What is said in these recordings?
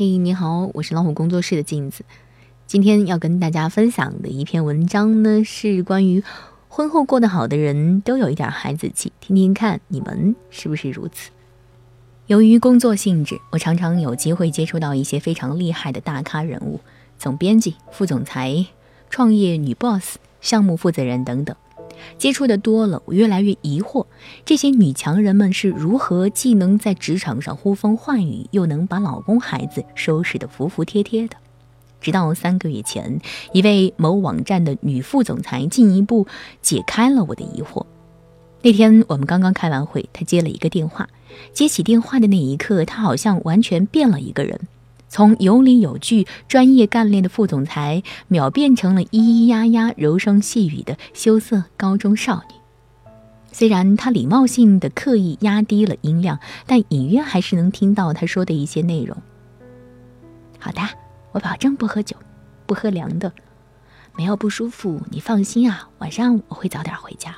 嘿，你好，我是老虎工作室的镜子。今天要跟大家分享的一篇文章呢，是关于婚后过得好的人都有一点孩子气，听听看你们是不是如此？由于工作性质，我常常有机会接触到一些非常厉害的大咖人物，总编辑、副总裁、创业女 boss、项目负责人等等。接触的多了，我越来越疑惑，这些女强人们是如何既能在职场上呼风唤雨，又能把老公孩子收拾得服服帖帖的？直到三个月前，一位某网站的女副总裁进一步解开了我的疑惑。那天我们刚刚开完会，她接了一个电话，接起电话的那一刻，她好像完全变了一个人。从有理有据、专业干练的副总裁，秒变成了咿咿呀呀、柔声细语的羞涩高中少女。虽然她礼貌性的刻意压低了音量，但隐约还是能听到她说的一些内容。好的，我保证不喝酒，不喝凉的，没有不舒服，你放心啊。晚上我会早点回家。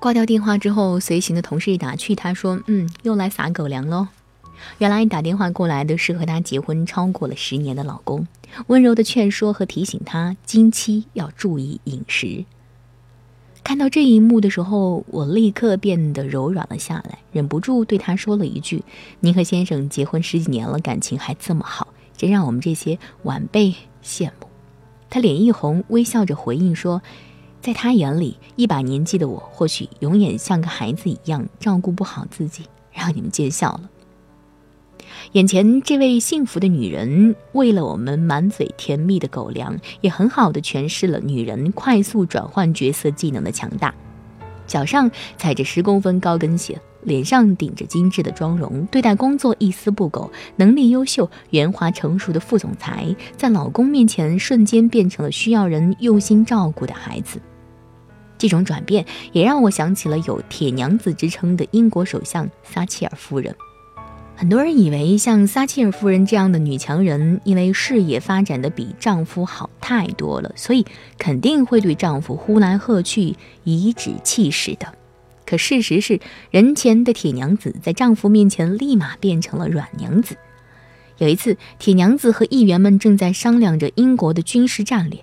挂掉电话之后，随行的同事打趣他说：“嗯，又来撒狗粮喽。”原来打电话过来的是和她结婚超过了十年的老公，温柔的劝说和提醒她经期要注意饮食。看到这一幕的时候，我立刻变得柔软了下来，忍不住对他说了一句：“您和先生结婚十几年了，感情还这么好，真让我们这些晚辈羡慕。”他脸一红，微笑着回应说：“在他眼里，一把年纪的我，或许永远像个孩子一样照顾不好自己，让你们见笑了。”眼前这位幸福的女人，为了我们满嘴甜蜜的狗粮，也很好的诠释了女人快速转换角色技能的强大。脚上踩着十公分高跟鞋，脸上顶着精致的妆容，对待工作一丝不苟，能力优秀、圆滑成熟的副总裁，在老公面前瞬间变成了需要人用心照顾的孩子。这种转变也让我想起了有“铁娘子”之称的英国首相撒切尔夫人。很多人以为像撒切尔夫人这样的女强人，因为事业发展的比丈夫好太多了，所以肯定会对丈夫呼来喝去、颐指气使的。可事实是，人前的铁娘子在丈夫面前立马变成了软娘子。有一次，铁娘子和议员们正在商量着英国的军事战略，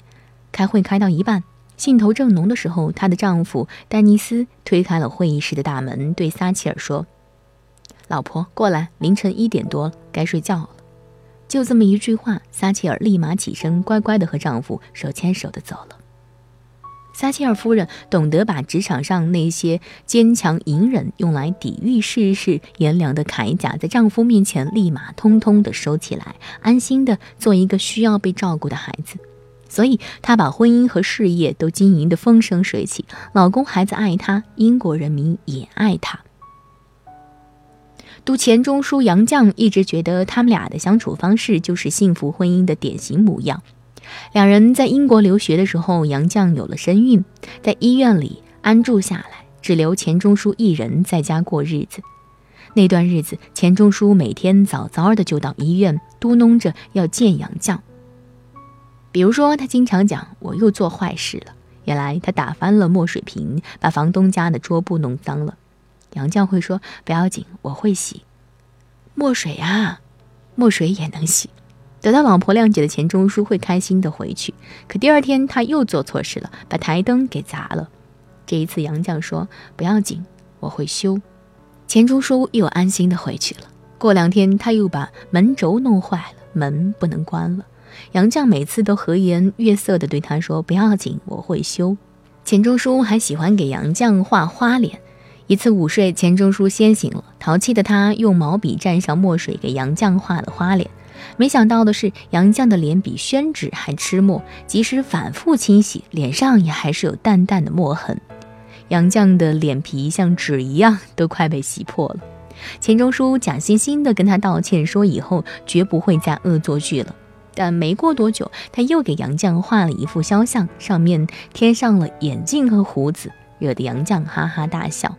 开会开到一半，兴头正浓的时候，她的丈夫丹尼斯推开了会议室的大门，对撒切尔说。老婆，过来！凌晨一点多了，该睡觉了。就这么一句话，撒切尔立马起身，乖乖的和丈夫手牵手的走了。撒切尔夫人懂得把职场上那些坚强隐忍用来抵御世事炎凉的铠甲，在丈夫面前立马通通的收起来，安心的做一个需要被照顾的孩子。所以，她把婚姻和事业都经营的风生水起，老公孩子爱她，英国人民也爱她。读钱钟书杨绛一直觉得他们俩的相处方式就是幸福婚姻的典型模样。两人在英国留学的时候，杨绛有了身孕，在医院里安住下来，只留钱钟书一人在家过日子。那段日子，钱钟书每天早早的就到医院，嘟哝着要见杨绛。比如说，他经常讲：“我又做坏事了。”原来他打翻了墨水瓶，把房东家的桌布弄脏了。杨绛会说：“不要紧，我会洗墨水啊，墨水也能洗。”得到老婆谅解的钱钟书会开心的回去。可第二天他又做错事了，把台灯给砸了。这一次杨绛说：“不要紧，我会修。”钱钟书又安心的回去了。过两天他又把门轴弄坏了，门不能关了。杨绛每次都和颜悦色的对他说：“不要紧，我会修。”钱钟书还喜欢给杨绛画花脸。一次午睡，钱钟书先醒了，淘气的他用毛笔蘸上墨水给杨绛画了花脸。没想到的是，杨绛的脸比宣纸还吃墨，即使反复清洗，脸上也还是有淡淡的墨痕。杨绛的脸皮像纸一样，都快被洗破了。钱钟书假惺惺地跟他道歉，说以后绝不会再恶作剧了。但没过多久，他又给杨绛画了一幅肖像，上面添上了眼镜和胡子，惹得杨绛哈哈大笑。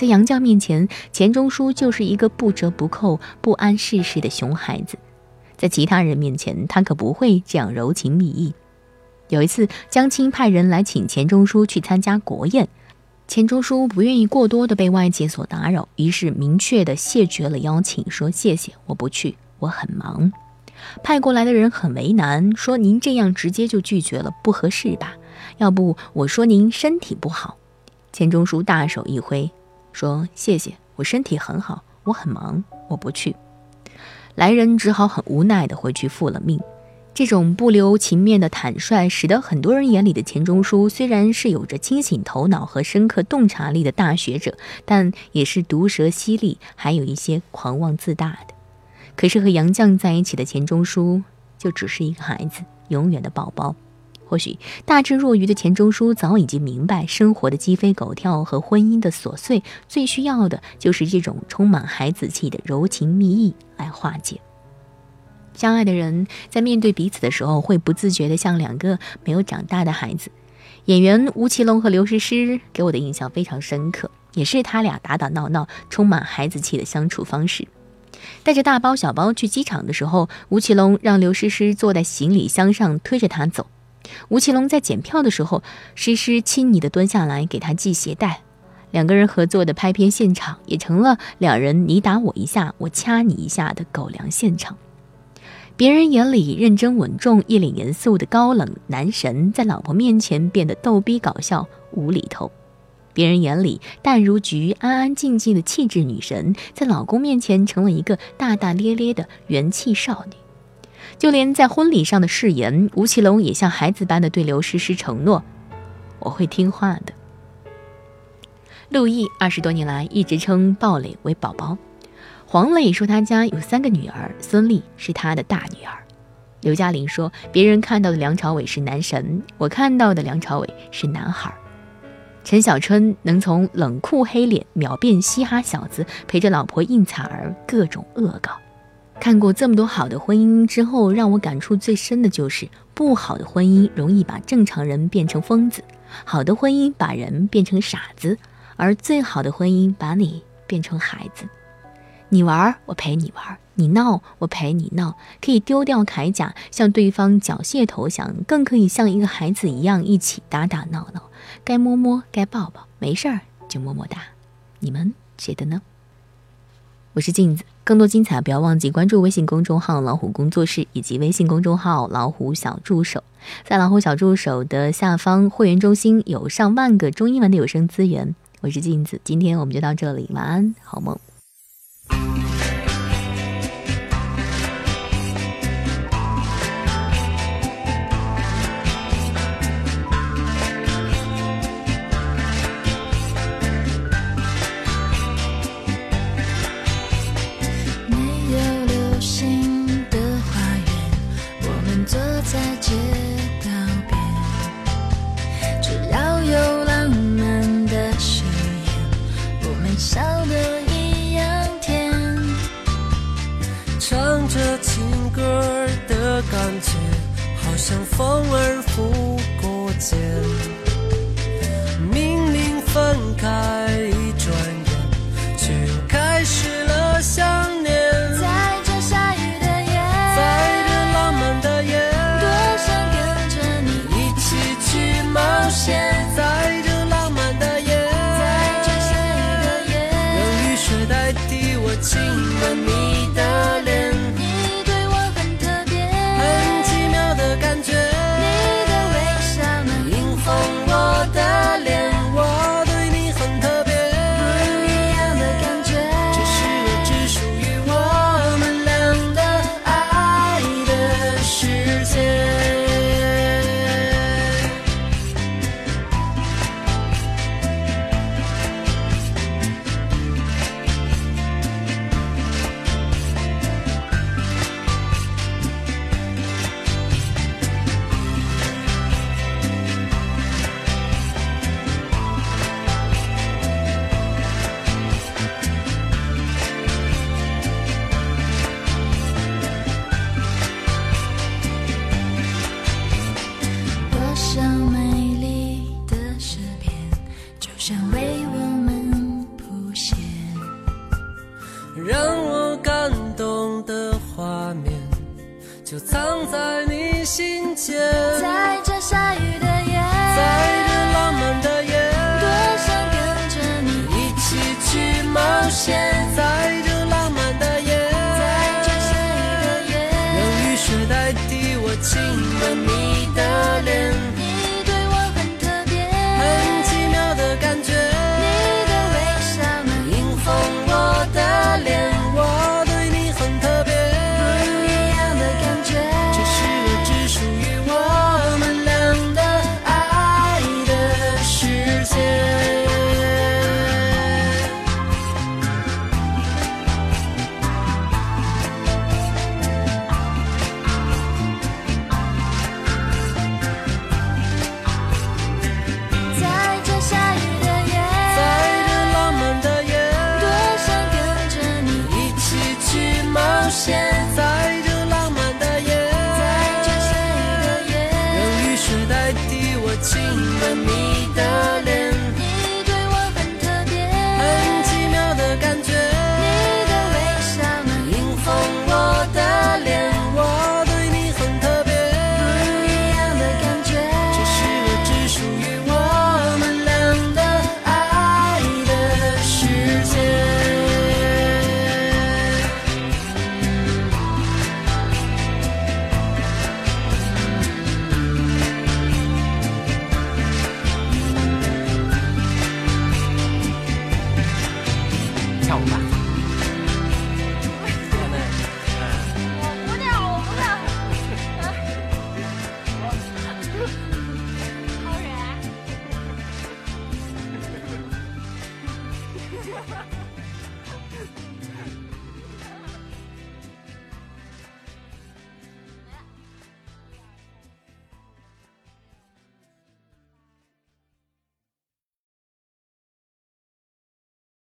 在杨绛面前，钱钟书就是一个不折不扣、不谙世事的熊孩子；在其他人面前，他可不会这样柔情蜜意。有一次，江青派人来请钱钟书去参加国宴，钱钟书不愿意过多的被外界所打扰，于是明确的谢绝了邀请，说：“谢谢，我不去，我很忙。派过来的人很为难，说您这样直接就拒绝了，不合适吧？要不我说您身体不好。钱钟书大手一挥，说谢谢，我身体很好，我很忙，我不去。来人只好很无奈地回去复了命。这种不留情面的坦率，使得很多人眼里的钱钟书虽然是有着清醒头脑和深刻洞察力的大学者，但也是毒舌犀利，还有一些狂妄自大的。可是和杨绛在一起的钱钟书，就只是一个孩子，永远的宝宝。或许大智若愚的钱钟书早已经明白，生活的鸡飞狗跳和婚姻的琐碎，最需要的就是这种充满孩子气的柔情蜜意来化解。相爱的人在面对彼此的时候，会不自觉地像两个没有长大的孩子。演员吴奇隆和刘诗诗给我的印象非常深刻，也是他俩打打闹闹、充满孩子气的相处方式。带着大包小包去机场的时候，吴奇隆让刘诗诗坐在行李箱上推着他走。吴奇隆在检票的时候，诗诗亲昵地蹲下来给他系鞋带。两个人合作的拍片现场，也成了两人你打我一下，我掐你一下的狗粮现场。别人眼里认真稳重、一脸严肃的高冷男神，在老婆面前变得逗逼搞笑、无厘头；别人眼里淡如菊、安安静静的气质女神，在老公面前成了一个大大咧咧的元气少女。就连在婚礼上的誓言，吴奇隆也像孩子般的对刘诗诗承诺：“我会听话的。”陆毅二十多年来一直称鲍蕾为宝宝。黄磊说他家有三个女儿，孙俪是他的大女儿。刘嘉玲说，别人看到的梁朝伟是男神，我看到的梁朝伟是男孩。陈小春能从冷酷黑脸秒变嘻哈小子，陪着老婆应采儿各种恶搞。看过这么多好的婚姻之后，让我感触最深的就是，不好的婚姻容易把正常人变成疯子，好的婚姻把人变成傻子，而最好的婚姻把你变成孩子。你玩，我陪你玩；你闹，我陪你闹。可以丢掉铠甲，向对方缴械投降；更可以像一个孩子一样，一起打打闹闹。该摸摸，该抱抱，没事儿就么么哒。你们觉得呢？我是镜子，更多精彩不要忘记关注微信公众号“老虎工作室”以及微信公众号“老虎小助手”。在老虎小助手的下方会员中心有上万个中英文的有声资源。我是镜子，今天我们就到这里，晚安，好梦。像风儿拂过肩，命令分开。就藏在你心间，在这下雨的夜，在这浪漫的夜，多想跟着你一起去冒险，在